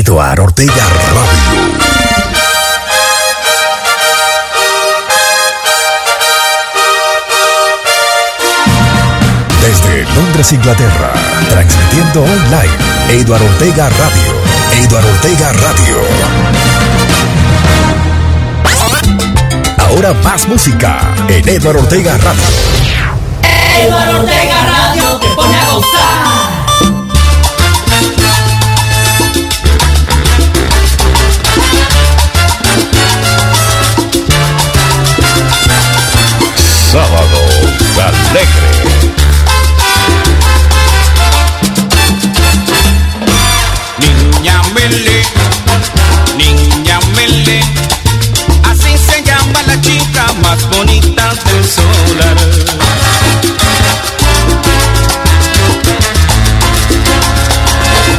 Eduardo Ortega Radio. Desde Londres, Inglaterra, transmitiendo online, Eduardo Ortega Radio. Eduardo Ortega Radio. Ahora más música en Eduardo Ortega Radio. Eduardo Ortega Radio te pone a gozar. Sábado Alegre. Niña Mele, niña Mele, así se llama la chica más bonita del solar.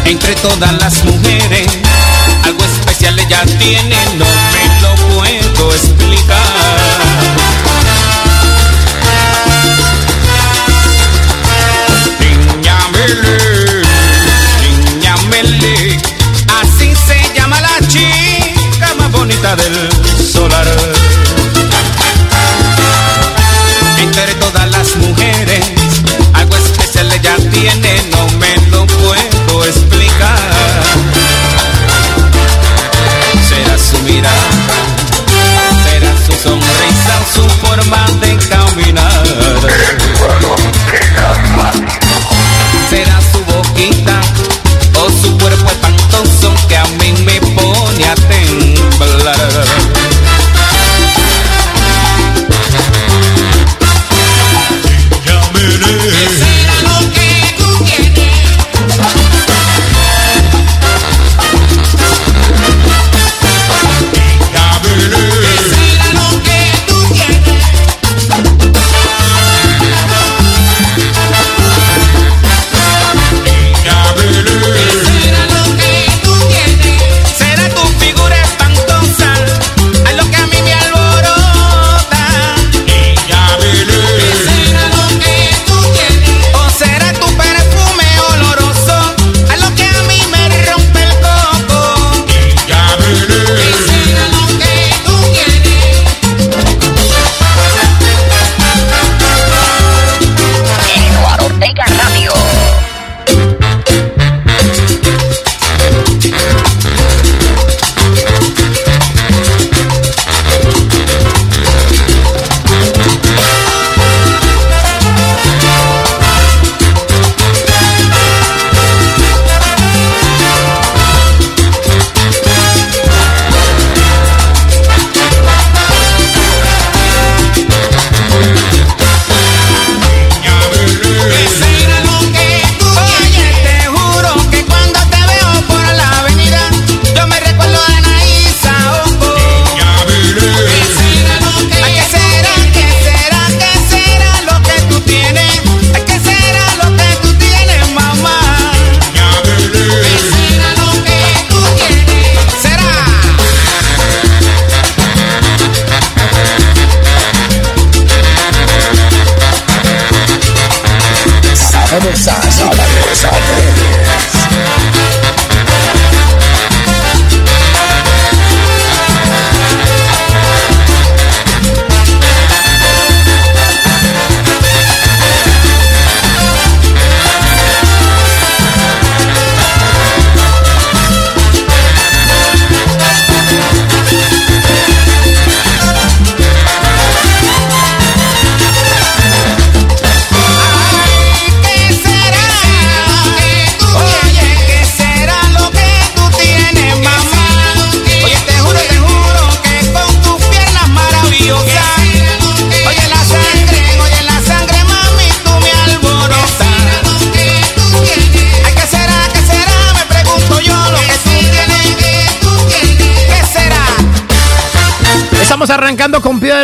Entre todas las mujeres, algo especial ella tiene, no del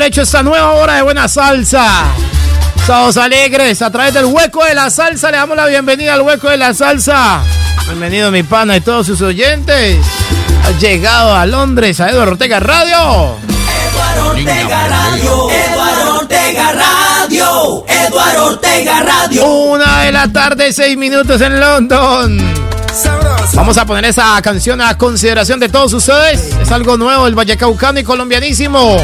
derecho esta nueva hora de buena salsa. Sábados alegres, a través del hueco de la salsa, le damos la bienvenida al hueco de la salsa. Bienvenido mi pana y todos sus oyentes. Ha llegado a Londres, a Eduardo Ortega Radio. Eduardo Ortega Radio. Eduardo Ortega Radio. Eduardo Ortega Radio. Una de la tarde, seis minutos en London. Vamos a poner esa canción a consideración de todos ustedes. Es algo nuevo, el Vallecaucano y colombianísimo.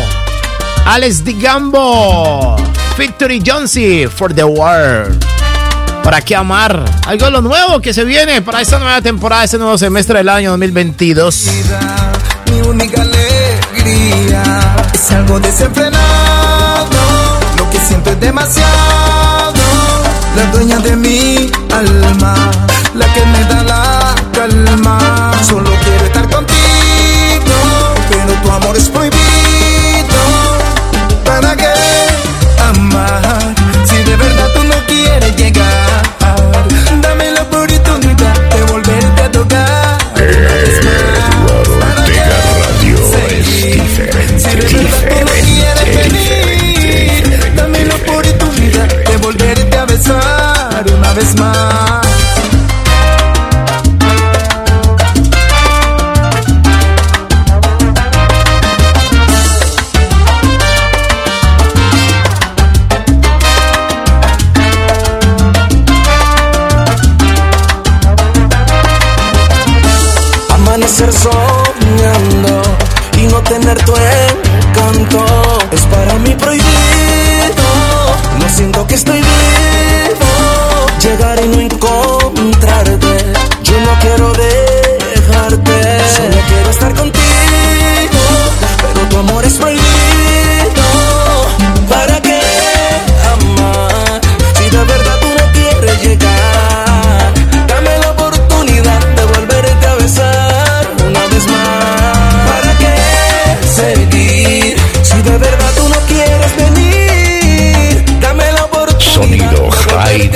Alex Digambo, Victory Jonesy for the World. ¿Para qué amar? Algo de lo nuevo que se viene para esta nueva temporada, este nuevo semestre del año 2022. Mi única alegría es algo desenfrenado. Lo que siento es demasiado. La dueña de mi alma, la que me da la calma. Solo besar una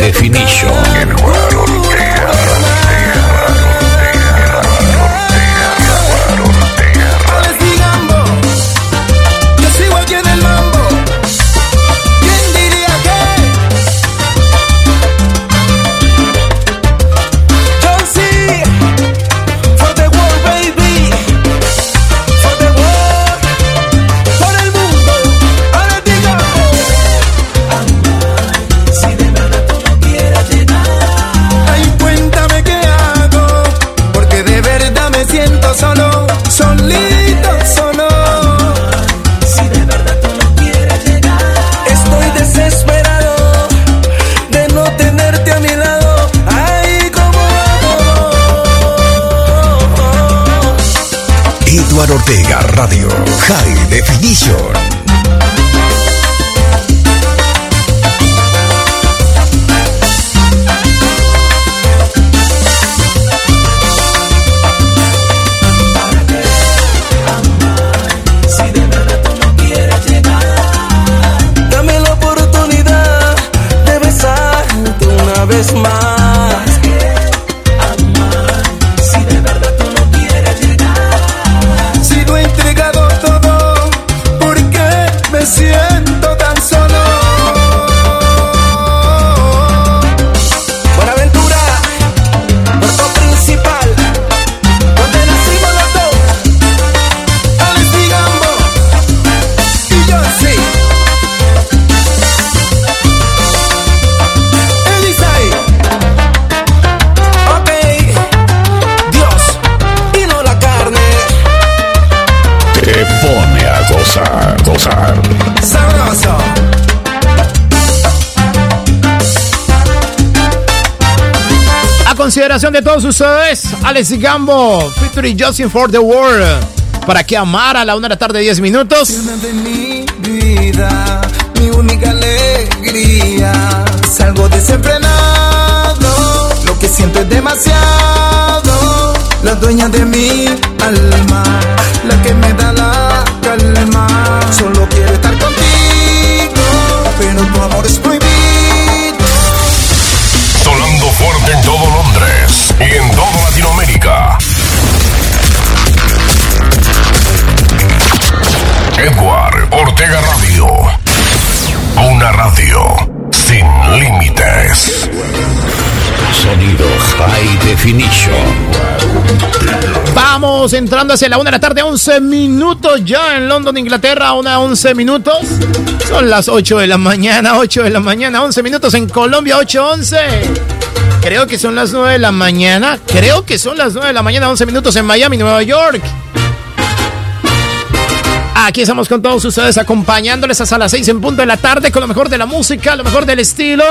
Definition. Ortega Radio High Definition. A consideración de todos ustedes, Alex Gambo, Victory Justin for the World. ¿Para qué amar a la una de la tarde, 10 minutos? lo que siento es demasiado. La dueña de mi alma, que Ortega Radio. Una radio sin límites. Sonido High Definition. Vamos entrando hacia la una de la tarde, 11 minutos ya en London, Inglaterra, una 11 minutos. Son las 8 de la mañana, 8 de la mañana, 11 minutos en Colombia, 8, 11. Creo que son las 9 de la mañana. Creo que son las 9 de la mañana, 11 minutos en Miami, Nueva York. Aquí estamos con todos ustedes acompañándoles hasta las 6 en punto de la tarde con lo mejor de la música, lo mejor del estilo,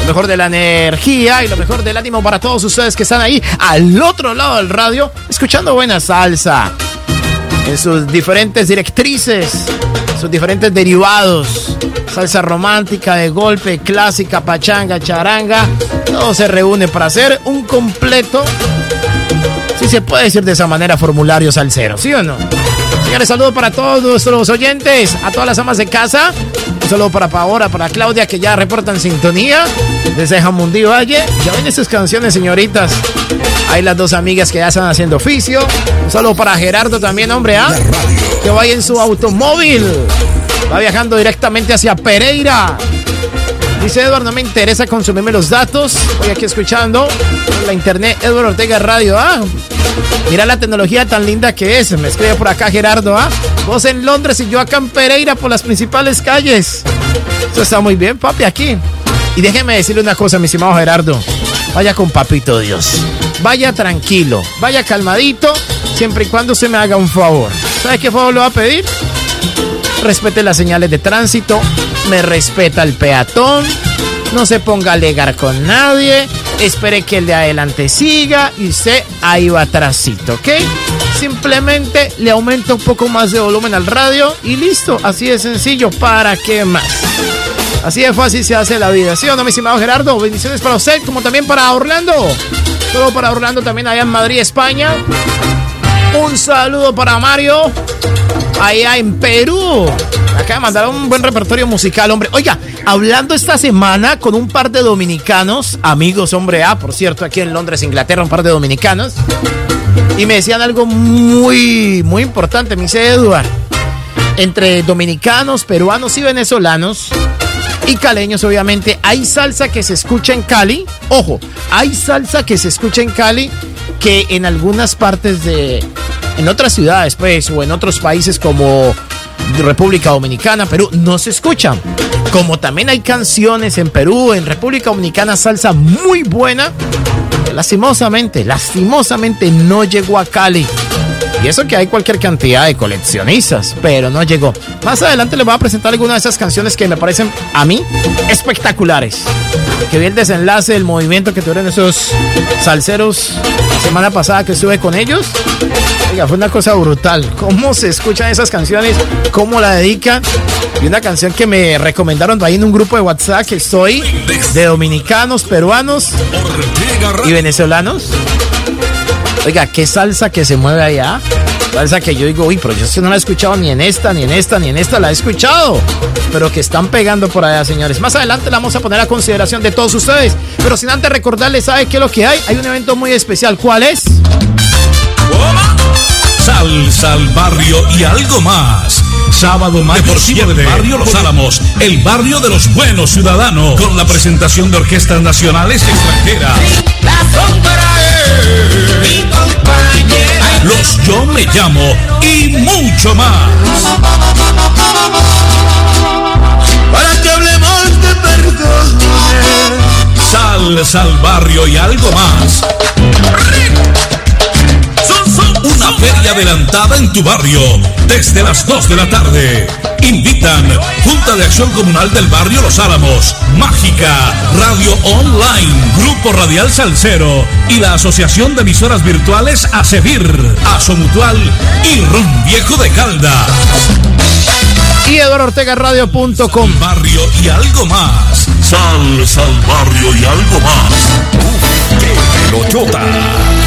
lo mejor de la energía y lo mejor del ánimo para todos ustedes que están ahí al otro lado del radio escuchando buena salsa en sus diferentes directrices, sus diferentes derivados. Salsa romántica, de golpe, clásica, pachanga, charanga. Todo se reúne para hacer un completo, si se puede decir de esa manera, formulario salsero, ¿sí o no? Señores, saludo para todos nuestros oyentes, a todas las amas de casa. Un saludo para Paola, para Claudia, que ya reportan sintonía desde Jamundí Valle. Ya ven esas canciones, señoritas. Hay las dos amigas que ya están haciendo oficio. Un saludo para Gerardo también, hombre, ¿ah? Que vaya en su automóvil. Va viajando directamente hacia Pereira. Dice Edward, no me interesa consumirme los datos. Voy aquí escuchando la internet Edward Ortega Radio. Ah, mira la tecnología tan linda que es. Me escribe por acá Gerardo. Ah, vos en Londres y yo acá en Pereira por las principales calles. Eso está muy bien, papi, aquí. Y déjeme decirle una cosa, mi estimado Gerardo. Vaya con papito Dios. Vaya tranquilo, vaya calmadito, siempre y cuando se me haga un favor. ¿Sabes qué favor le va a pedir? respete las señales de tránsito, me respeta el peatón, no se ponga a alegar con nadie, espere que el de adelante siga y usted ahí va atrásito, ¿ok? Simplemente le aumenta un poco más de volumen al radio y listo, así de sencillo, ¿para qué más? Así de fácil se hace la vida, ¿sí o no, mi estimado Gerardo? Bendiciones para usted, como también para Orlando. Todo para Orlando también allá en Madrid, España. Un saludo para Mario allá en Perú. Acá me mandaron un buen repertorio musical, hombre. Oiga, hablando esta semana con un par de dominicanos, amigos, hombre, ah, por cierto, aquí en Londres, Inglaterra, un par de dominicanos. Y me decían algo muy, muy importante. Me dice Eduard, entre dominicanos, peruanos y venezolanos y caleños, obviamente, hay salsa que se escucha en Cali. Ojo, hay salsa que se escucha en Cali que en algunas partes de, en otras ciudades, pues, o en otros países como República Dominicana, Perú, no se escuchan. Como también hay canciones en Perú, en República Dominicana, salsa muy buena. Lastimosamente, lastimosamente no llegó a Cali. Y eso que hay cualquier cantidad de coleccionistas, pero no llegó. Más adelante les voy a presentar algunas de esas canciones que me parecen a mí espectaculares. Que vi el desenlace del movimiento que tuvieron esos salseros la semana pasada que estuve con ellos. Fue una cosa brutal. Cómo se escuchan esas canciones, cómo la dedican. Y una canción que me recomendaron ahí en un grupo de WhatsApp que estoy de dominicanos, peruanos y venezolanos. Oiga, qué salsa que se mueve allá. Salsa que yo digo, uy, pero yo no la he escuchado ni en esta, ni en esta, ni en esta, la he escuchado. Pero que están pegando por allá, señores. Más adelante la vamos a poner a consideración de todos ustedes. Pero sin antes recordarles, ¿sabe qué es lo que hay? Hay un evento muy especial. ¿Cuál es? Salsa al barrio y algo más. Sábado mayo por del barrio Los Álamos, el barrio de los buenos ciudadanos, con la presentación de orquestas nacionales y extranjeras. Los Yo Me Llamo y mucho más. Para que hablemos de perdón. Salsa al barrio y algo más. Feria adelantada en tu barrio desde las 2 de la tarde. Invitan Junta de Acción Comunal del Barrio Los Álamos, Mágica, Radio Online, Grupo Radial Salcero y la Asociación de Emisoras Virtuales ASEVIR, Aso Mutual y Ron Viejo de Caldas. Y eduardoortegaradio.com. Barrio y algo más. Salsa al barrio y algo más. Pelochota.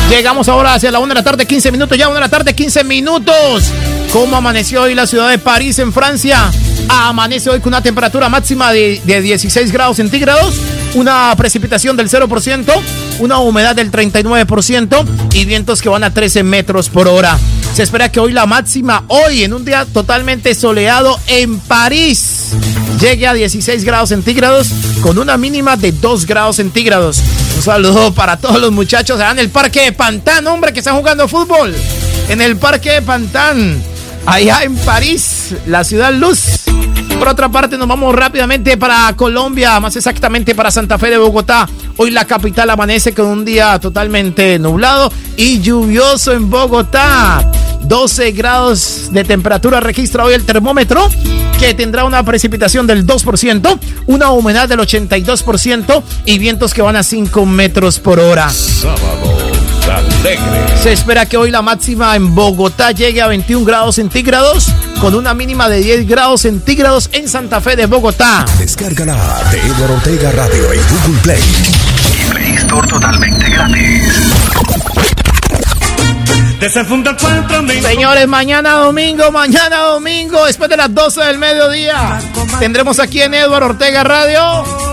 Llegamos ahora hacia la 1 de la tarde, 15 minutos. Ya 1 de la tarde, 15 minutos. ¿Cómo amaneció hoy la ciudad de París, en Francia? Amanece hoy con una temperatura máxima de, de 16 grados centígrados, una precipitación del 0%, una humedad del 39% y vientos que van a 13 metros por hora. Se espera que hoy la máxima, hoy en un día totalmente soleado en París, llegue a 16 grados centígrados con una mínima de 2 grados centígrados. Un saludo para todos los muchachos allá en el parque de Pantán, hombre, que están jugando fútbol. En el parque de Pantán, allá en París, la ciudad luz. Por otra parte, nos vamos rápidamente para Colombia, más exactamente para Santa Fe de Bogotá. Hoy la capital amanece con un día totalmente nublado y lluvioso en Bogotá. 12 grados de temperatura registra hoy el termómetro, que tendrá una precipitación del 2%, una humedad del 82% y vientos que van a 5 metros por hora. Se espera que hoy la máxima en Bogotá llegue a 21 grados centígrados con una mínima de 10 grados centígrados en Santa Fe de Bogotá. Descárgala de Eduardo Ortega Radio en Google Play y Play Store totalmente gratis. Señores, mañana domingo, mañana domingo, después de las 12 del mediodía, tendremos aquí en Eduardo Ortega Radio.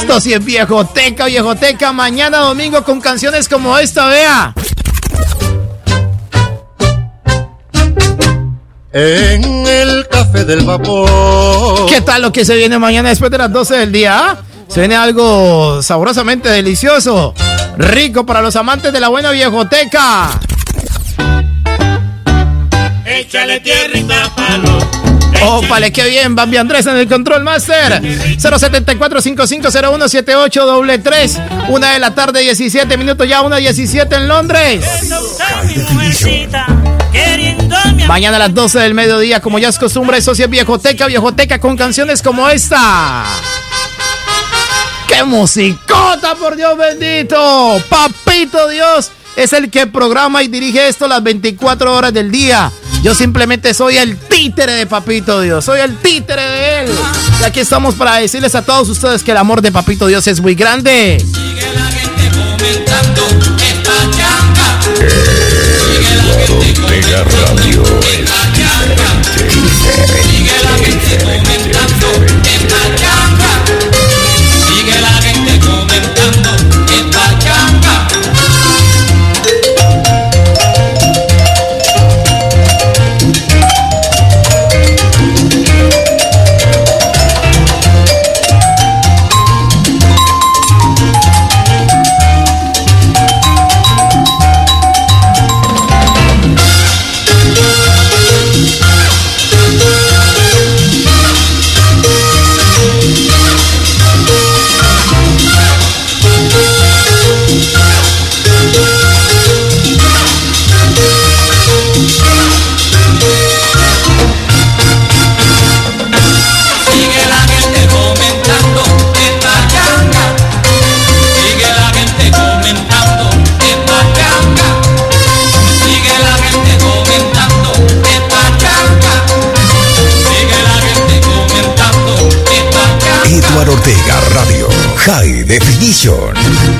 Esto sí es viejoteca, viejoteca. Mañana domingo con canciones como esta, vea. En el café del vapor. ¿Qué tal lo que se viene mañana después de las 12 del día? Se viene algo sabrosamente delicioso. Rico para los amantes de la buena viejoteca. Échale tierra y tápalo. Ópale, qué bien, Bambi Andrés en el Control Master. 074-5501-7833. Una de la tarde, 17 minutos ya, una 17 en Londres. Mañana a las 12 del mediodía, como ya es costumbre, eso sí es viejoteca, viejoteca con canciones como esta. ¡Qué musicota, por Dios bendito! Papito Dios es el que programa y dirige esto las 24 horas del día. Yo simplemente soy el títere de Papito Dios, soy el títere de él. Y aquí estamos para decirles a todos ustedes que el amor de Papito Dios es muy grande. Sigue la gente comentando esta changa. Sigue la gente Radio esta changa. Sigue la gente Edition.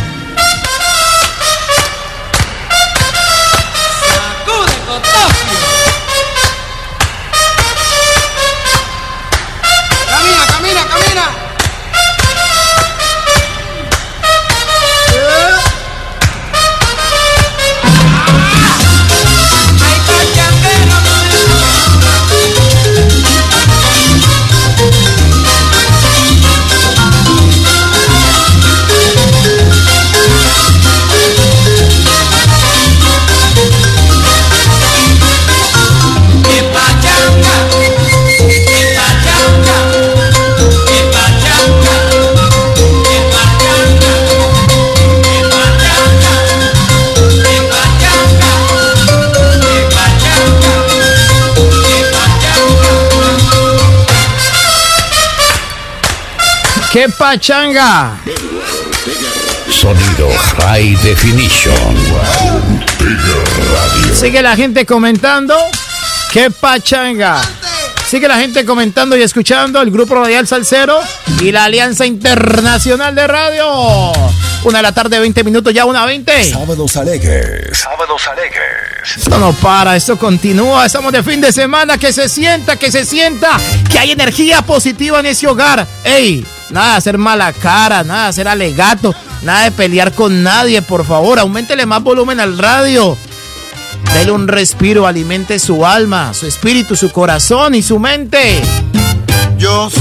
¡Qué pachanga! Sonido High Definition. Sigue la gente comentando. ¡Qué pachanga! Sigue la gente comentando y escuchando el Grupo Radial Salcero y la Alianza Internacional de Radio. Una de la tarde, 20 minutos, ya una 20. Sábados alegres. Sábados alegres. Esto no para, esto continúa. Estamos de fin de semana. Que se sienta, que se sienta, que hay energía positiva en ese hogar. ¡Ey! Nada de hacer mala cara, nada de hacer alegato, nada de pelear con nadie, por favor. Aumentele más volumen al radio. Dele un respiro, alimente su alma, su espíritu, su corazón y su mente. Yo sé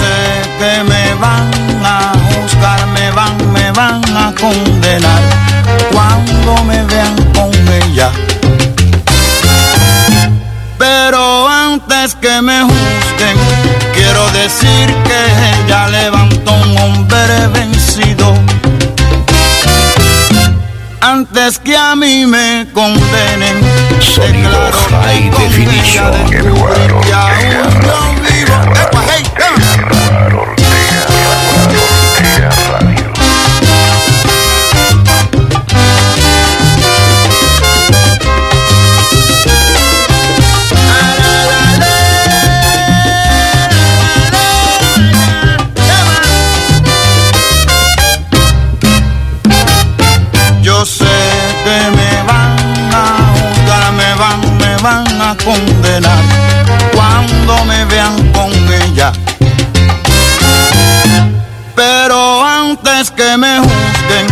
que me van a juzgar, me van, me van a condenar cuando me vean con ella. Pero antes que me juzguen, quiero decir que ella levantó un hombre vencido antes que a mí me condenen. Sonido high definition. Eduardo Yo condenar cuando me vean con ella. Pero antes que me juzguen,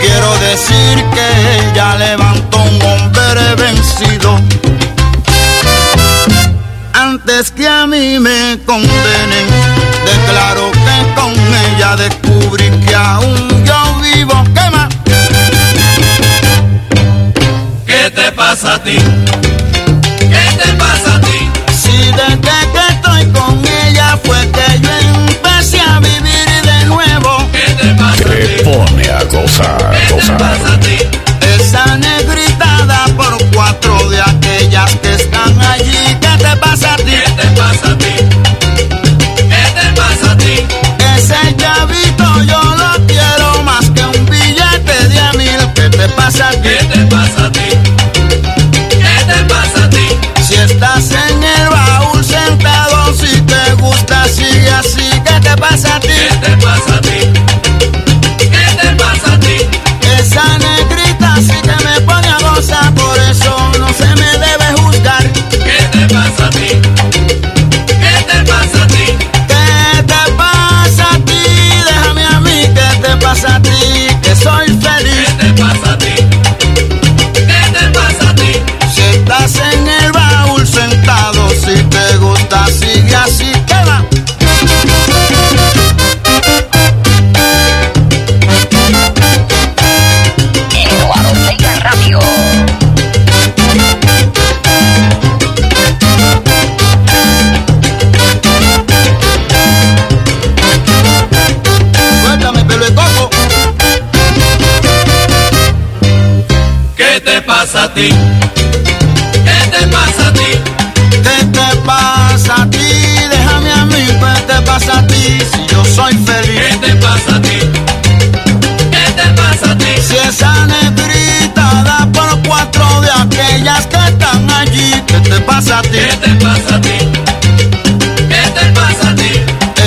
quiero decir que ella levantó un hombre vencido. Antes que a mí me condenen, declaro que con ella descubrí que aún yo vivo. ¿Qué más? ¿Qué te pasa a ti? A gozar, a ti? ¿Qué te pasa a ti? ¿Qué te pasa a ti? Déjame a mí, ¿qué te pasa a ti? Si yo soy ¿Qué feliz. te pasa a ti? ¿Qué te pasa a ti? Si esa negrita da por cuatro de aquellas que están allí, ¿qué te pasa a ti? ¿Qué te pasa a ti? ¿Qué te pasa a ti?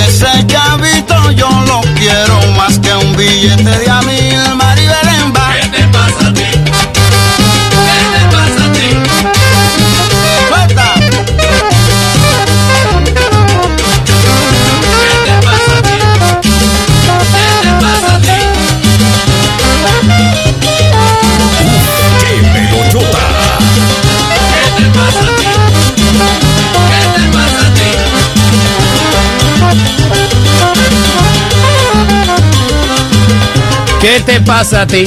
Ese chavito yo lo quiero más que un billete de a ¿Qué te pasa a ti?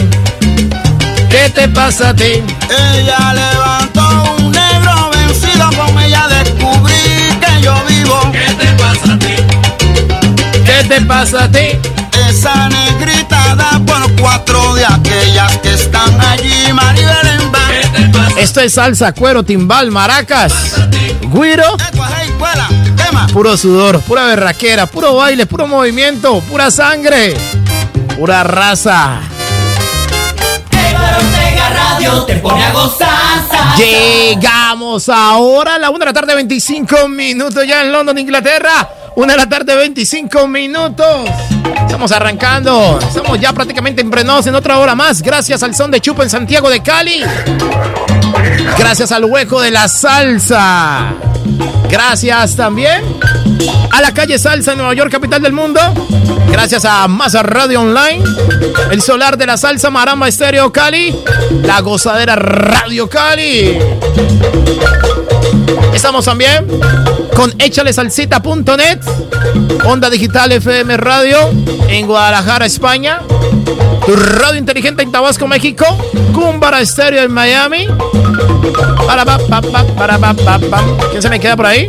¿Qué te pasa a ti? Ella levantó un negro vencido, con ella descubrí que yo vivo. ¿Qué te pasa a ti? ¿Qué te pasa a ti? Esa negrita da por cuatro de aquellas que están allí, Maribel Emba. ¿Qué te pasa Esto es salsa, cuero, timbal, maracas, a ti? guiro, Ecua, hey, cuela, tema. puro sudor, pura berraquera, puro baile, puro movimiento, pura sangre, pura raza. Te pone a gozar. Llegamos ahora a la 1 de la tarde, 25 minutos ya en London, Inglaterra. 1 de la tarde, 25 minutos. Estamos arrancando. Estamos ya prácticamente emprenados en otra hora más. Gracias al son de Chupa en Santiago de Cali. Gracias al hueco de la salsa. Gracias también a la calle Salsa en Nueva York, capital del mundo. Gracias a Masa Radio Online, el solar de la salsa Maramba Estéreo Cali, la gozadera Radio Cali. Estamos también con échalesalsita.net, Onda Digital FM Radio en Guadalajara, España, tu radio inteligente en Tabasco, México, Cumbara Estéreo en Miami. Para, pa, pa, pa, para, pa. ¿Quién se me queda por ahí?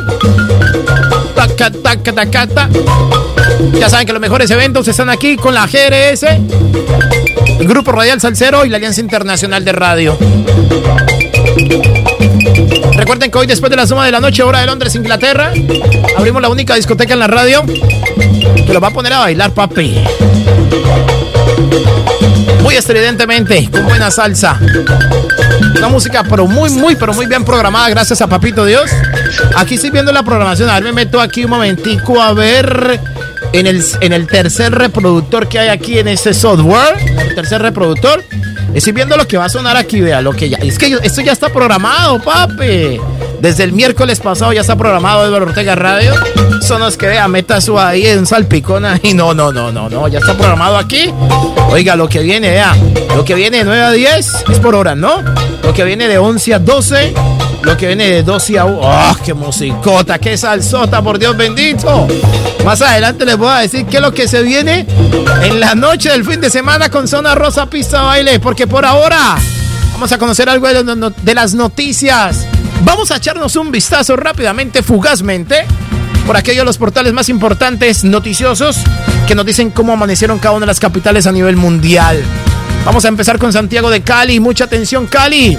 Taca, taca, taca, taca. Ya saben que los mejores eventos están aquí con la GRS, el Grupo Radial Salcero y la Alianza Internacional de Radio. Recuerden que hoy, después de la suma de la noche, hora de Londres, Inglaterra, abrimos la única discoteca en la radio que lo va a poner a bailar, papi. Muy estridentemente, con buena salsa. Una música, pero muy, muy, pero muy bien programada, gracias a Papito Dios. Aquí estoy viendo la programación. A ver, me meto aquí un momentico a ver en el, en el tercer reproductor que hay aquí en este software. El tercer reproductor. Estoy viendo lo que va a sonar aquí, vea, lo que ya. Es que esto ya está programado, papi. Desde el miércoles pasado ya está programado Eduardo Ortega Radio. Eso no es que vea, meta su ahí en salpicón ahí. No, no, no, no, no. Ya está programado aquí. Oiga, lo que viene, vea. Lo que viene de 9 a 10 es por hora, ¿no? Lo que viene de 11 a 12. Lo que viene de 12 a 1. ¡Oh, qué musicota! ¡Qué salsota, por Dios bendito! Más adelante les voy a decir qué es lo que se viene en la noche del fin de semana con Zona Rosa Pista Baile. Porque por ahora vamos a conocer algo de, las noticias. Vamos a echarnos un vistazo rápidamente, fugazmente, por aquellos de los portales más importantes, noticiosos, que nos dicen cómo amanecieron cada una de las capitales a nivel mundial. Vamos a empezar con Santiago de Cali. Mucha atención, Cali.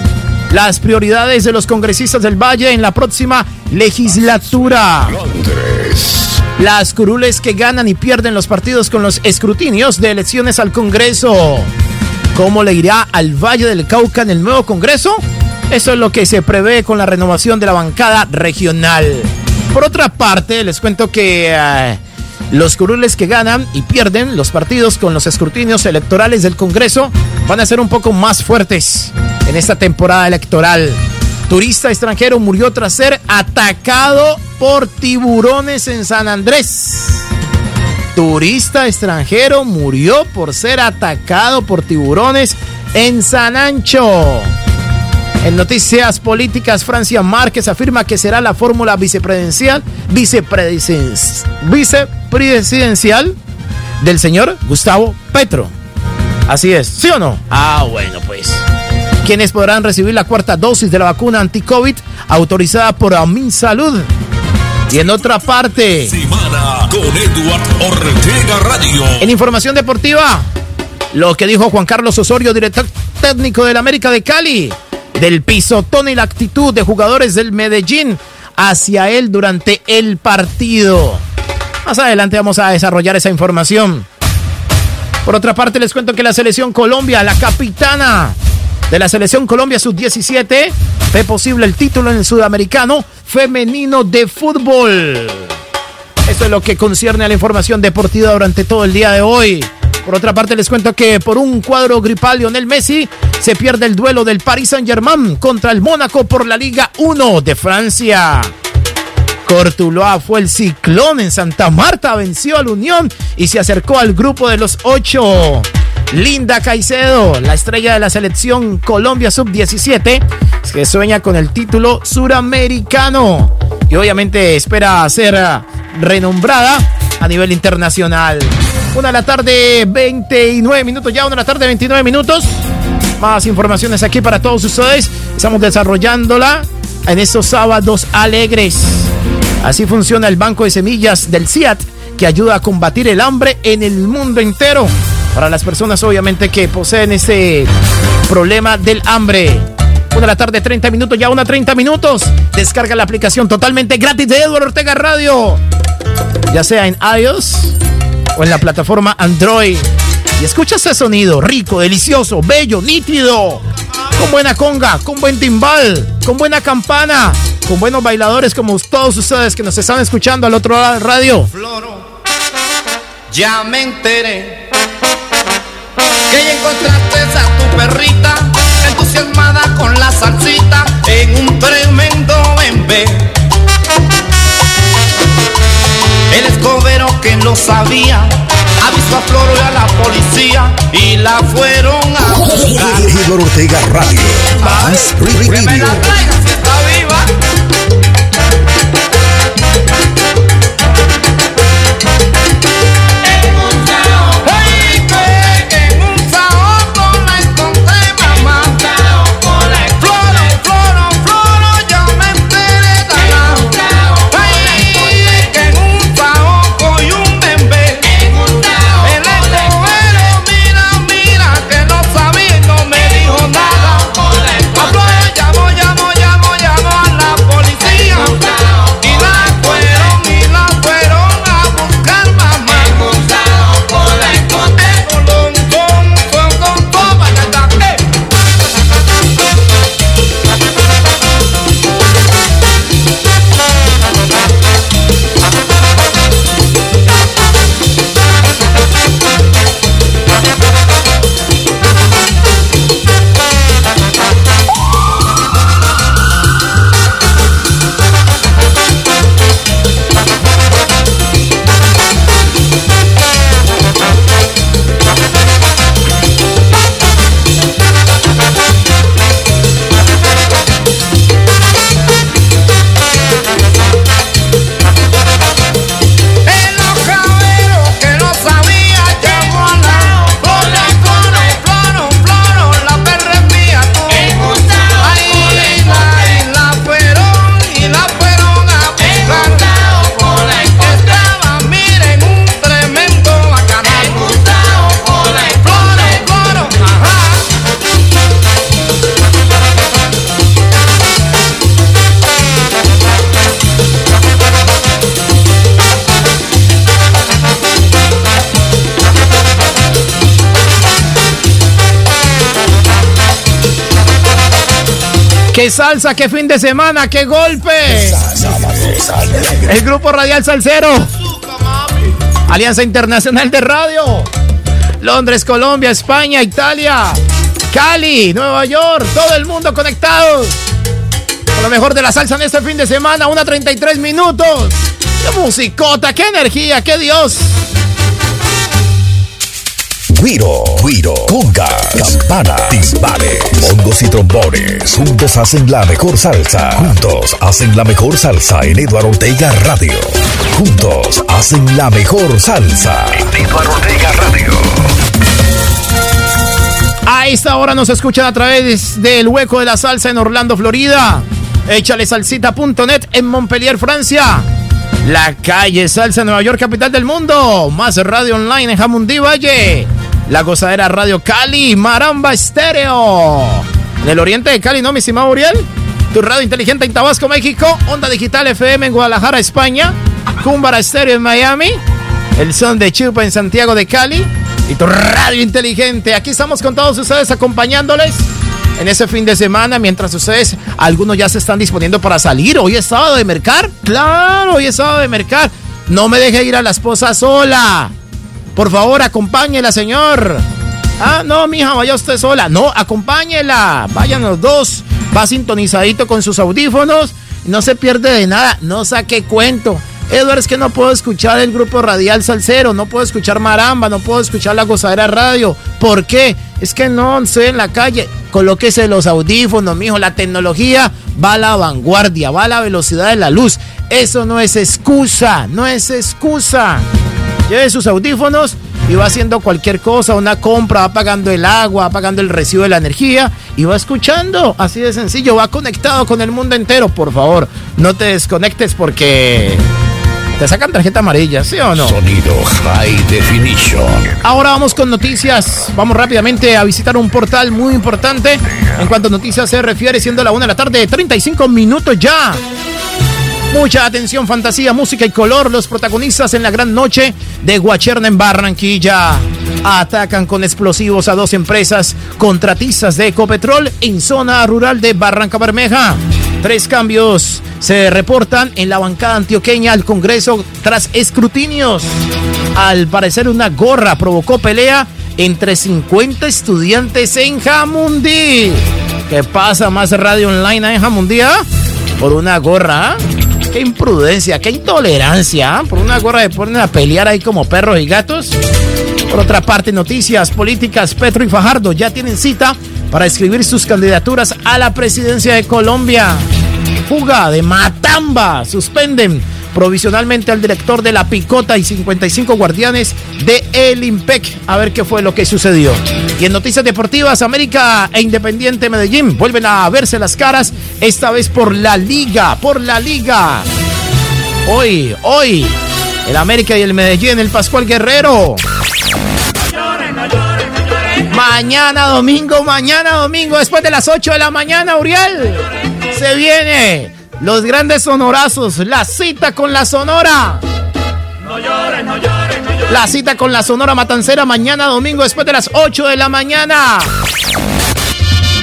Las prioridades de los congresistas del Valle en la próxima legislatura. Londres. Las curules que ganan y pierden los partidos con los escrutinios de elecciones al Congreso. ¿Cómo le irá al Valle del Cauca en el nuevo Congreso? Eso es lo que se prevé con la renovación de la bancada regional. Por otra parte, les cuento que eh, los curules que ganan y pierden los partidos con los escrutinios electorales del Congreso van a ser un poco más fuertes en esta temporada electoral. Turista extranjero murió tras ser atacado por tiburones en San Andrés. Turista extranjero murió por ser atacado por tiburones en San Ancho. En noticias políticas, Francia Márquez afirma que será la fórmula vicepresidencial, vicepresidencial, del señor Gustavo Petro. Así es, ¿sí o no? Ah, bueno, pues. Quienes podrán recibir la cuarta dosis de la vacuna anti-COVID autorizada por Amin Salud. Y en otra parte, Semana con Edward Ortega Radio. en información deportiva, lo que dijo Juan Carlos Osorio, director técnico del América de Cali, del pisotón y la actitud de jugadores del Medellín hacia él durante el partido. Más adelante vamos a desarrollar esa información. Por otra parte, les cuento que la selección Colombia, la capitana de la selección Colombia sub-17, ve posible el título en el sudamericano femenino de fútbol. Eso es lo que concierne a la información deportiva durante todo el día de hoy. Por otra parte, les cuento que por un cuadro gripal, Lionel Messi se pierde el duelo del Paris Saint-Germain contra el Mónaco por la Liga 1 de Francia. Cortuloa fue el ciclón en Santa Marta, venció al Unión y se acercó al grupo de los ocho. Linda Caicedo, la estrella de la selección Colombia Sub-17, que sueña con el título suramericano y obviamente espera ser renombrada a nivel internacional. Una de la tarde, 29 minutos ya, una de la tarde, 29 minutos. Más informaciones aquí para todos ustedes. Estamos desarrollándola en estos sábados alegres. Así funciona el banco de semillas del CIAT que ayuda a combatir el hambre en el mundo entero. Para las personas obviamente que poseen ese problema del hambre. Una de la tarde, 30 minutos, ya una 30 minutos. Descarga la aplicación totalmente gratis de Eduardo Ortega Radio. Ya sea en iOS o en la plataforma Android. Y escucha ese sonido rico, delicioso, bello, nítido. Con buena conga, con buen timbal, con buena campana, con buenos bailadores como todos ustedes que nos están escuchando al otro lado del radio. Floro, ya me enteré que ya encontraste a tu perrita entusiasmada con la salsita en un tremendo bembé. El escobero que lo sabía avisó a Floro y a la policía y la fueron a buscar. Eduardo Ortega Radio. Más ¡Qué salsa, qué fin de semana, qué golpe! El grupo radial Salcero. Alianza Internacional de Radio. Londres, Colombia, España, Italia, Cali, Nueva York, todo el mundo conectado. Con lo mejor de la salsa en este fin de semana, una 33 minutos. ¡Qué musicota, qué energía, qué Dios! Guiro, guiro, conga, campana, timbales, bongos y trombones. Juntos hacen la mejor salsa. Juntos hacen la mejor salsa en Eduardo Ortega Radio. Juntos hacen la mejor salsa en Eduardo Ortega Radio. A esta hora nos escuchan a través del Hueco de la Salsa en Orlando, Florida. Échale salsita.net en Montpellier, Francia. La calle Salsa, Nueva York, capital del mundo. Más radio online en Jamundí Valle. La gozadera Radio Cali, Maramba Estéreo. En el oriente de Cali, ¿no, mi estimado Uriel? Tu radio inteligente en Tabasco, México. Onda Digital FM en Guadalajara, España. Cúmbara Estéreo en Miami. El son de Chupa en Santiago de Cali. Y tu radio inteligente. Aquí estamos con todos ustedes acompañándoles en ese fin de semana, mientras ustedes, algunos ya se están disponiendo para salir. Hoy es sábado de mercar. Claro, hoy es sábado de mercar. No me deje ir a la esposa sola. Por favor, acompáñela, señor. Ah, no, mija, vaya usted sola. No, acompáñela. Vayan los dos. Va sintonizadito con sus audífonos. No se pierde de nada. No saque cuento. Edward, es que no puedo escuchar el grupo radial salsero, no puedo escuchar Maramba, no puedo escuchar la gozadera radio. ¿Por qué? Es que no estoy en la calle. Colóquese los audífonos, mijo. La tecnología va a la vanguardia, va a la velocidad de la luz. Eso no es excusa, no es excusa. Lleve sus audífonos y va haciendo cualquier cosa, una compra, va pagando el agua, va pagando el recibo de la energía y va escuchando. Así de sencillo, va conectado con el mundo entero. Por favor, no te desconectes porque te sacan tarjeta amarilla, ¿sí o no? Sonido High Definition. Ahora vamos con noticias. Vamos rápidamente a visitar un portal muy importante en cuanto a noticias se refiere, siendo la una de la tarde, 35 minutos ya. Mucha atención, fantasía, música y color. Los protagonistas en la gran noche de Guacherna en Barranquilla atacan con explosivos a dos empresas contratistas de Ecopetrol en zona rural de Barranca Bermeja. Tres cambios se reportan en la bancada antioqueña al Congreso tras escrutinios. Al parecer una gorra provocó pelea entre 50 estudiantes en Jamundí. ¿Qué pasa más radio online en Jamundí? ah? Por una gorra. ah? Qué imprudencia, qué intolerancia. ah? Por una gorra de ponen a pelear ahí como perros y gatos. Por otra parte, noticias políticas, Petro y Fajardo ya tienen cita para escribir sus candidaturas a la presidencia de Colombia. Fuga de Matamba. Suspenden provisionalmente al director de La Picota y 55 guardianes de El Impec. A ver qué fue lo que sucedió. Y en noticias deportivas, América e Independiente Medellín vuelven a verse las caras, esta vez por la Liga, por la Liga. Hoy, hoy, el América y el Medellín, el Pascual Guerrero. Mañana domingo, mañana domingo, después de las 8 de la mañana, Uriel. Se viene los grandes sonorazos, la cita con la sonora. La cita con la sonora matancera mañana domingo después de las 8 de la mañana.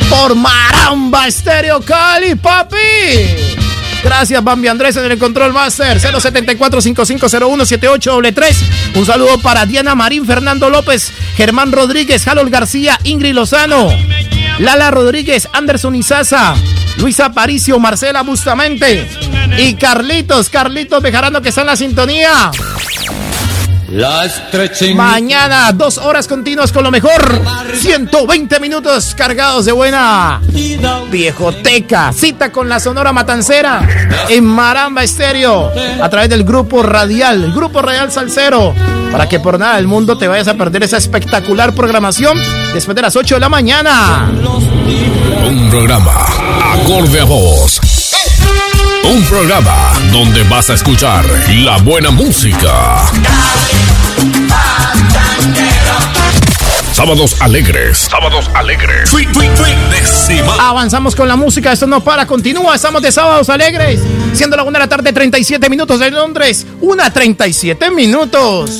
Por Maramba Estéreo Cali, papi. Gracias, Bambi Andrés en el Control Master 074-5501-7833. Un saludo para Diana Marín, Fernando López, Germán Rodríguez, Harold García, Ingrid Lozano, Lala Rodríguez, Anderson Izaza, Luisa Aparicio, Marcela Bustamente y Carlitos, Carlitos Bejarano que está en la sintonía. La estrechen. Mañana, dos horas continuas con lo mejor. 120 minutos cargados de buena viejoteca. Cita con la Sonora Matancera en Maramba Estéreo a través del grupo radial, el grupo radial Salcero. Para que por nada del mundo te vayas a perder esa espectacular programación después de las 8 de la mañana. Un programa acorde a vos. Un programa donde vas a escuchar la buena música. Sábados alegres. Sábados alegres. Fin de semana. Avanzamos con la música, esto no para, continúa, estamos de sábados alegres, siendo la 1 de la tarde, 37 minutos de Londres, 1.37 minutos.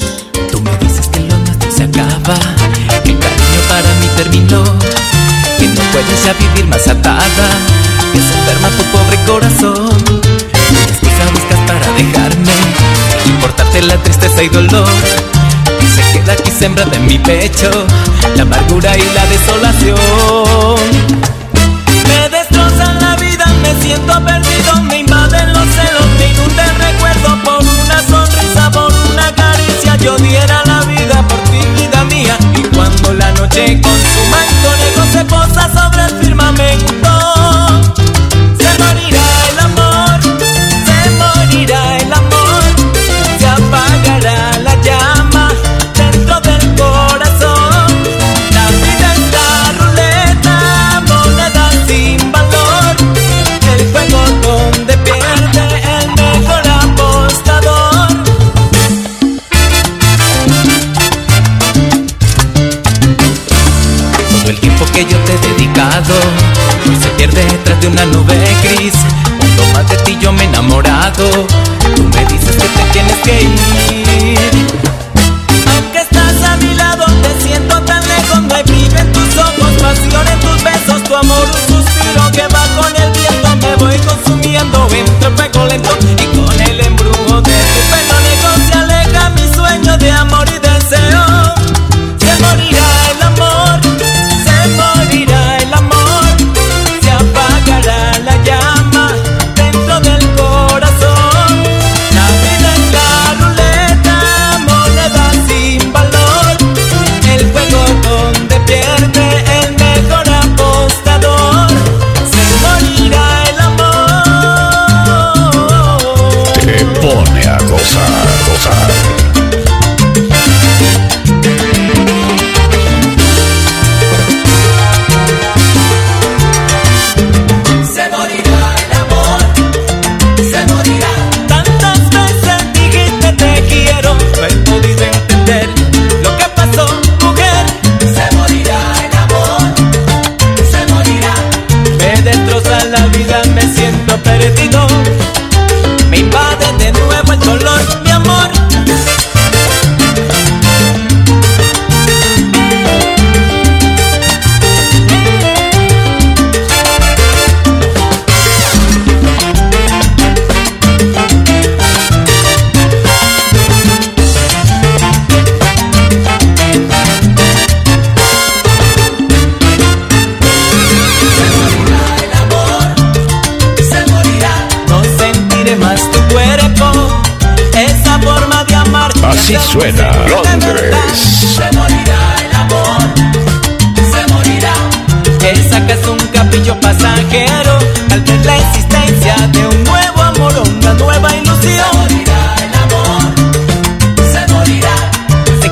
Tú me dices que lo nuestro se acaba, que el cariño para mí terminó, que no puedes ya vivir más atada que se enferma tu pobre corazón. ¿Qué excusa buscas para dejarme? Importarte la tristeza y dolor. Queda aquí sembrada en mi pecho la amargura y la desolación. Me destrozan la vida, me siento perdido, me invaden los celos, me inunda recuerdo por una sonrisa, por una caricia. Yo diera la vida por ti, vida mía. Y cuando la noche consuma conejo se posa sobre el firmamento, hoy se pierde detrás de una nube gris. Cuando más de ti yo me he enamorado, tú me dices que te tienes que ir. Aunque estás a mi lado, te siento tan lejos. No hay brillo en tus ojos, pasión en tus besos, tu amor un suspiro que va con el viento. Me voy consumiendo entre fuego lento y con el embrujo de tu pelo negro se aleja mi sueño de amor y deseo.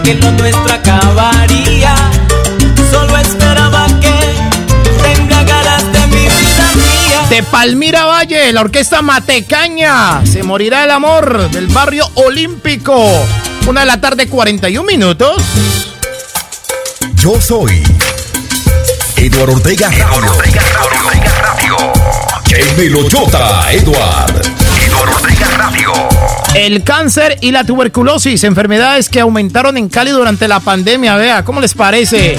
Que lo nuestro acabaría, solo esperaba que te embriagaras de mi vida mía. De Palmira Valle, la orquesta Matecaña. Se morirá el amor del barrio olímpico. Una de la tarde, 41 minutos. Yo soy Eduardo Ortega Radio. El Meloyota, Eduard. Eduardo Ortega Radio. El cáncer y la tuberculosis, enfermedades que aumentaron en Cali durante la pandemia. Vea, ¿cómo les parece?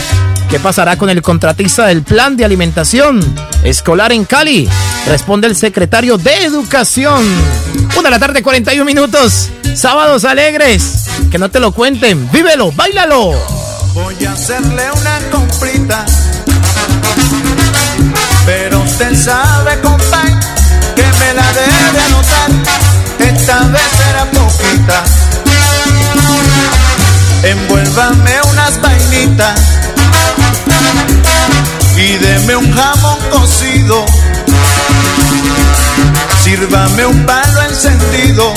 ¿Qué pasará con el contratista del plan de alimentación escolar en Cali? Responde el secretario de Educación. Una de la tarde, 41 minutos. Sábados alegres. Que no te lo cuenten. Vívelo, bailalo. Voy a hacerle una comprita. Pero usted sabe, la debe anotar. Esta vez será poquita. Envuélvame unas vainitas. Y deme un jamón cocido. Sírvame un palo encendido.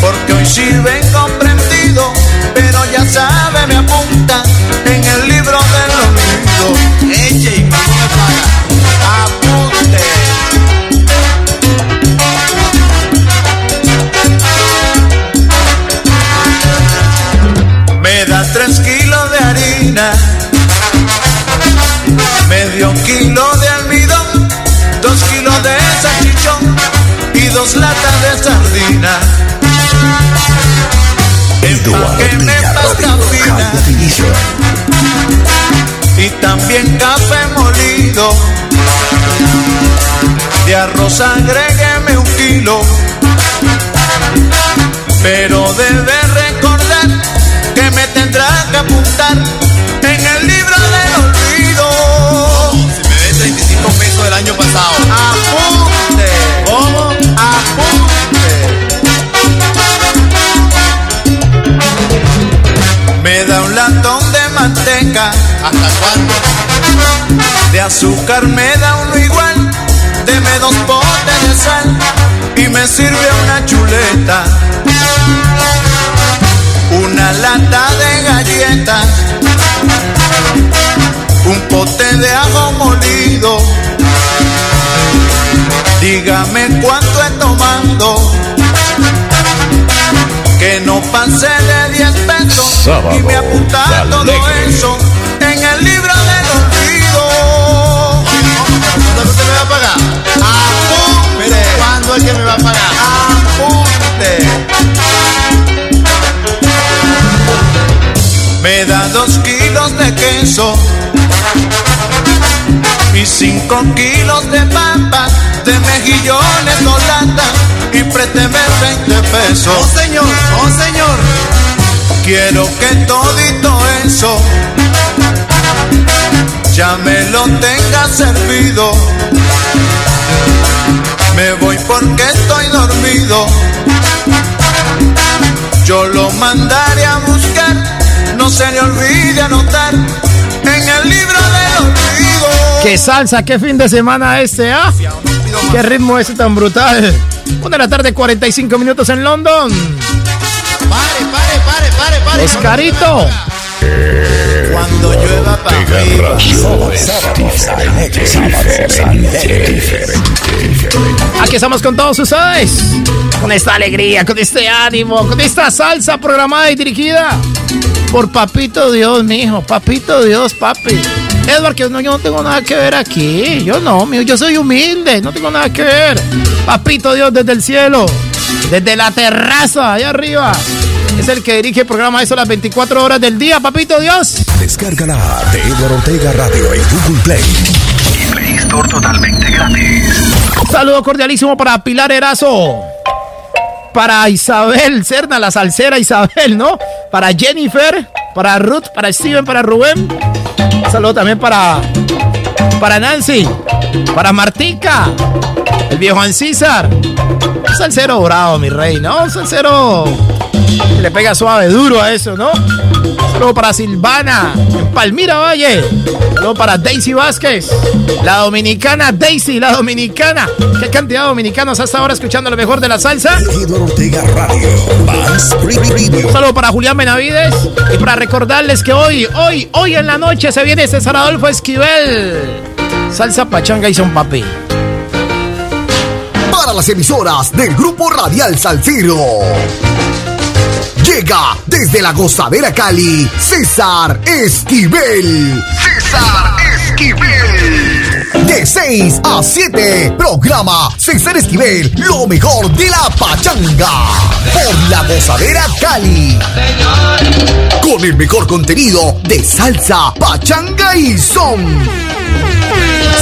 Porque hoy sí vengo prendido. Pero ya sabe, me apunta en el libro del kilos lata de sardina. Empaqueme. Y también café molido. De arroz agrégueme un kilo. Pero debe recordar que me tendrá que apuntar en el libro del olvido. Si me ves 35 pesos del año pasado. ¿Hasta cuándo? De azúcar me da uno igual. Deme dos potes de sal y me sirve una chuleta. Una lata de galletas. Un pote de ajo molido. Dígame cuánto he tomado. Que no pase de 10 pesos y me apunta todo eso libro del olvido. ¿Cuándo usted me va a pagar? Apunte, ¿Cuándo es que me va a pagar? apunte. Me da dos kilos de queso y cinco kilos de papas, de mejillones dos latas y présteme 20 pesos. Oh señor, oh señor. Quiero que todito eso ya me lo tenga servido. Me voy porque estoy dormido. Yo lo mandaré a buscar, no se le olvide anotar en el libro del olvido. ¡Qué salsa! ¡Qué fin de semana este, ah! ¡Qué ritmo ese tan brutal! Una de la tarde, 45 minutos en London. Pare, pare, pare, pare, pare. Oscarito. Cuando llueva para arriba. Aquí estamos con todos ustedes. Con esta alegría, con este ánimo, con esta salsa programada y dirigida por Papito Dios, mijo. Papito Dios, papi. Edward, que no, yo no tengo nada que ver aquí. Yo no, mijo. Yo soy humilde. No tengo nada que ver. Papito Dios desde el cielo. Desde la terraza, allá arriba. Es el que dirige el programa eso las 24 horas del día, Papito Dios. Descarga la app de Edward Ortega Radio en Google Play. Y Play Store totalmente gratis. Saludo cordialísimo para Pilar Erazo. Para Isabel Cerna, la salsera Isabel, ¿no? Para Jennifer, para Ruth, para Steven, para Rubén. Saludo también para, para Nancy, para Martica, el viejo Ancísar. Un salsero bravo, mi rey, ¿no? Un salsero que le pega suave, duro a eso, ¿no? Saludo para Silvana, en Palmira Valle. Saludo para Daisy Vázquez, la dominicana Daisy, la dominicana. ¿Qué cantidad de dominicanos hasta ahora escuchando lo mejor de la salsa? Edward Ortega Radio. Más Radio. Un saludo para Julián Benavides y para recordarles que hoy, hoy, hoy en la noche se viene César Adolfo Esquivel. Salsa pachanga y son papi. Para las emisoras del Grupo Radial Salciro. Llega desde la gozadera Cali, César Esquivel. César Esquivel. De 6 a 7, programa César Esquivel, lo mejor de la pachanga. Por la gozadera Cali. Con el mejor contenido de salsa, pachanga y son.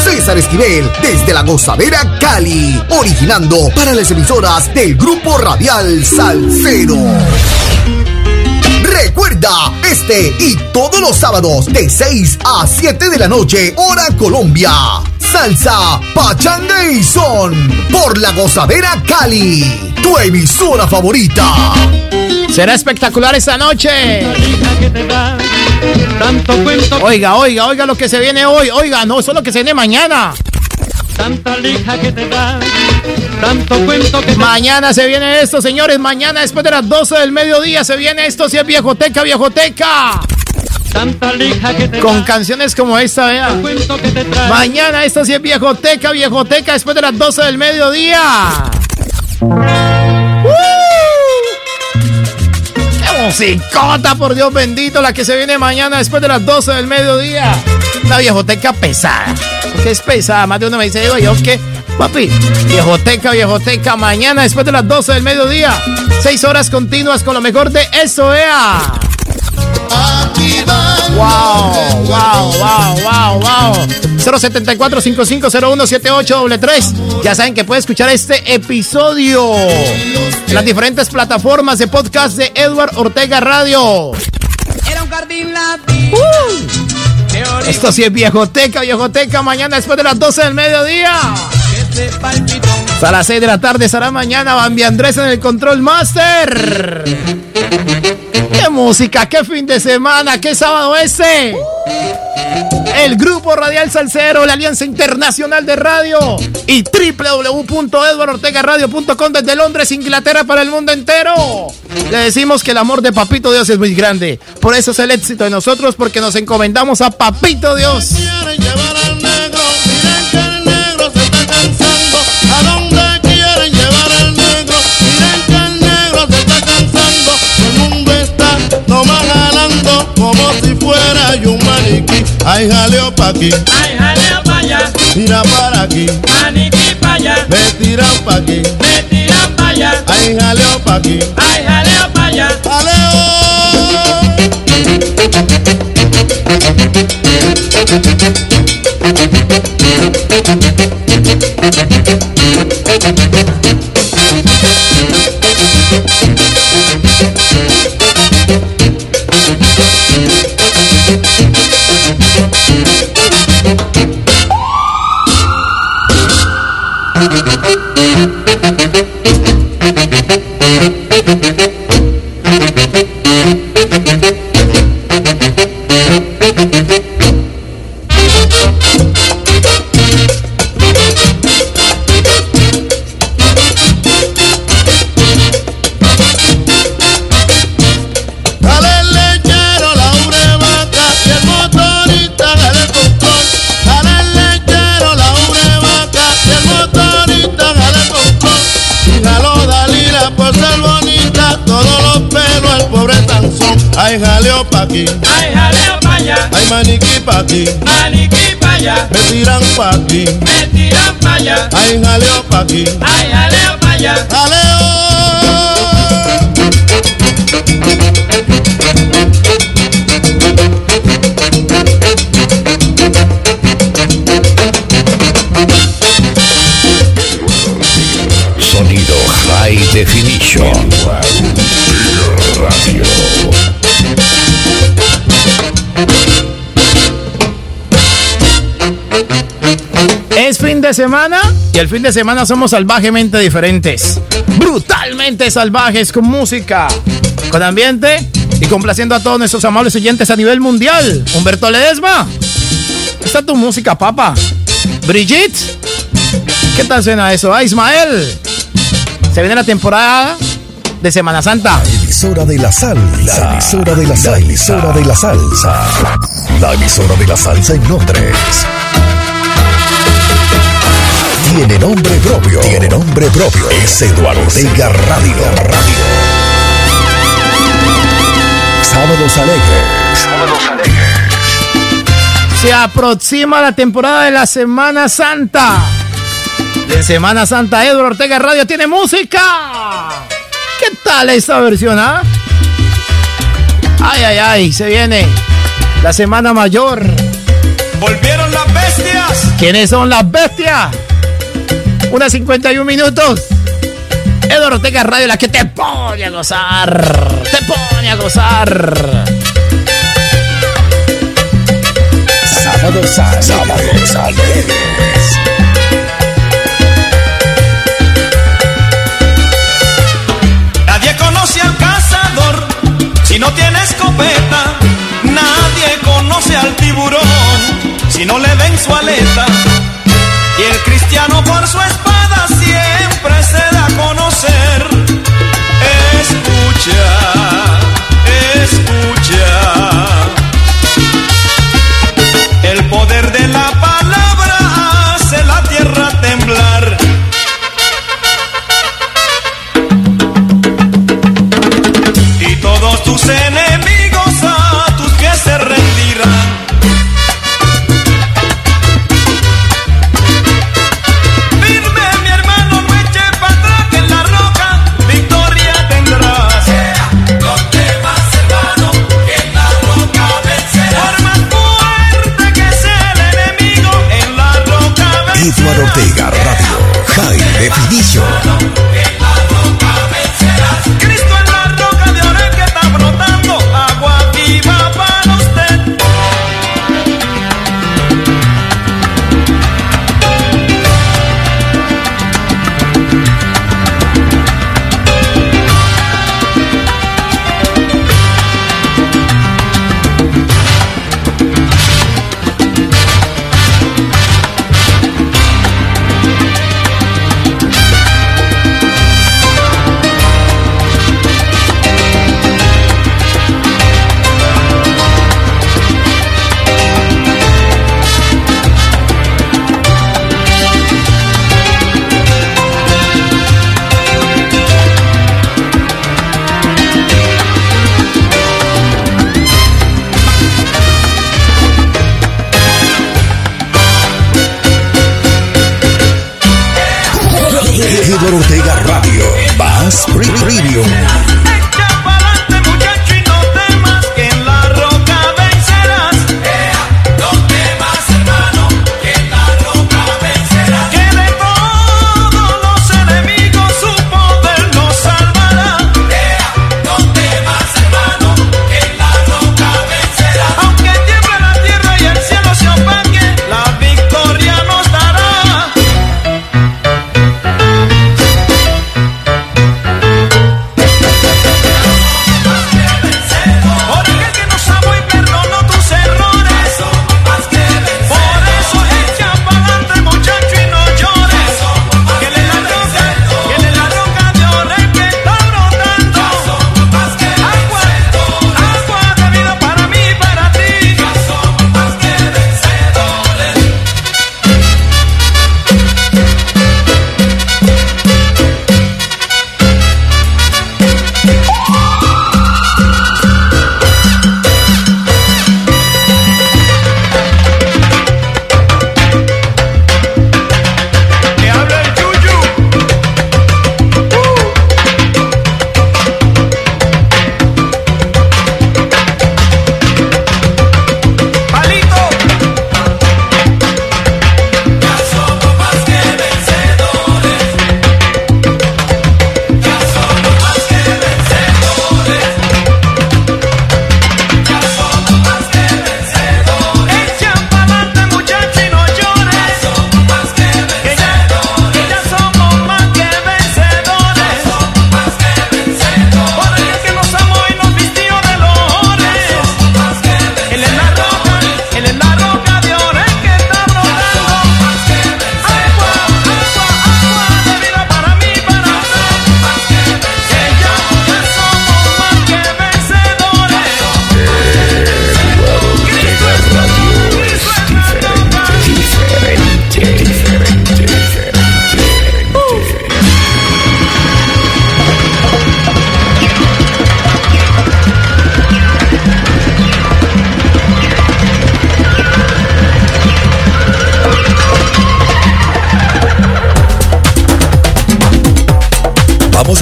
César Esquivel desde la gozadera Cali, originando para las emisoras del Grupo Radial Salcero. Recuerda, este y todos los sábados de 6 a 7 de la noche, hora Colombia. Salsa, pachanga y son por la gozadera Cali, tu emisora favorita. Será espectacular esta noche. Oiga, oiga, oiga lo que se viene hoy. Oiga, no, eso es lo que se viene mañana. Tanta lija que te da, tanto cuento que te Mañana se viene esto, señores. Mañana después de las 12 del mediodía se viene esto. Si es viejoteca, viejoteca. tanta lija que te Con da, canciones como esta, vea. cuento que te. Mañana esto sí es viejoteca, viejoteca después de las 12 del mediodía. Musicota, por Dios bendito, la que se viene mañana después de las 12 del mediodía! Una viejoteca pesada. ¿Qué es pesada? Más de uno me dice, digo yo, ¿qué? Papi, viejoteca, viejoteca, mañana después de las 12 del mediodía. Seis horas continuas con lo mejor de eso, vea. Aquí Wow, wow, wow, wow, wow. 074 5501 7833 Ya saben que pueden escuchar este episodio en las diferentes plataformas de podcast de Edward Ortega Radio. Era un jardín Uh. Esto sí es viejoteca, viejoteca. Mañana después de las 12 del mediodía. Hasta las 6 de la tarde estará mañana Bambi Andrés en el Control Master. ¡Qué música! ¡Qué fin de semana! ¡Qué sábado ese! El Grupo Radial Salcero, la Alianza Internacional de Radio y www.edwardortegaradio.com desde Londres, Inglaterra para el mundo entero. Le decimos que el amor de Papito Dios es muy grande. Por eso es el éxito de nosotros, porque nos encomendamos a Papito Dios. Como si fuera yo un maniquí. Ay, jaleo pa' aquí. Ay, jaleo pa' allá. Tira para aquí. Maniquí pa' allá. Me tiran pa' aquí. Me tiran pa' allá. Ay, jaleo pa' aquí. Ay, jaleo pa' allá. Dale Ay, jaleo pa' aquí, Ay, jaleo pa' allá. ay, maniquí pa' aquí, Maniquí pa' allá. me tiran pa' aquí, Me tiran pa' allá. ay, jaleo pa' aquí, Ay, jaleo pa' allá. Sonido High Definition. Radio. De semana y el fin de semana somos salvajemente diferentes. Brutalmente salvajes con música, con ambiente y complaciendo a todos nuestros amables oyentes a nivel mundial. Humberto Ledesma, está tu música, papa. Brigitte, ¿qué tal suena eso? Ah, Ismael, se viene la temporada de Semana Santa. Emisora de la salsa. La emisora de la salsa. La emisora de la salsa. La emisora de la salsa en Londres. Tiene nombre propio. Tiene nombre propio. Es Eduardo Ortega Radio. Radio. Sábados alegres. Sábados alegres. Se aproxima la temporada de la Semana Santa. De Semana Santa, Eduardo Ortega Radio tiene música. ¿Qué tal esta versión, ah? Ay, ay, ay, se viene la Semana Mayor. Volvieron las bestias. ¿Quiénes son las bestias? Unas 51 minutos. Eduardo Ortega Radio, la que te pone a gozar. Te pone a gozar. Sábados alegres. Sábados alegres. Nadie conoce al cazador si no tiene escopeta. Nadie conoce al tiburón si no le ven su aleta. Y el cristiano por su espada siempre se da a conocer. Escucha. servicio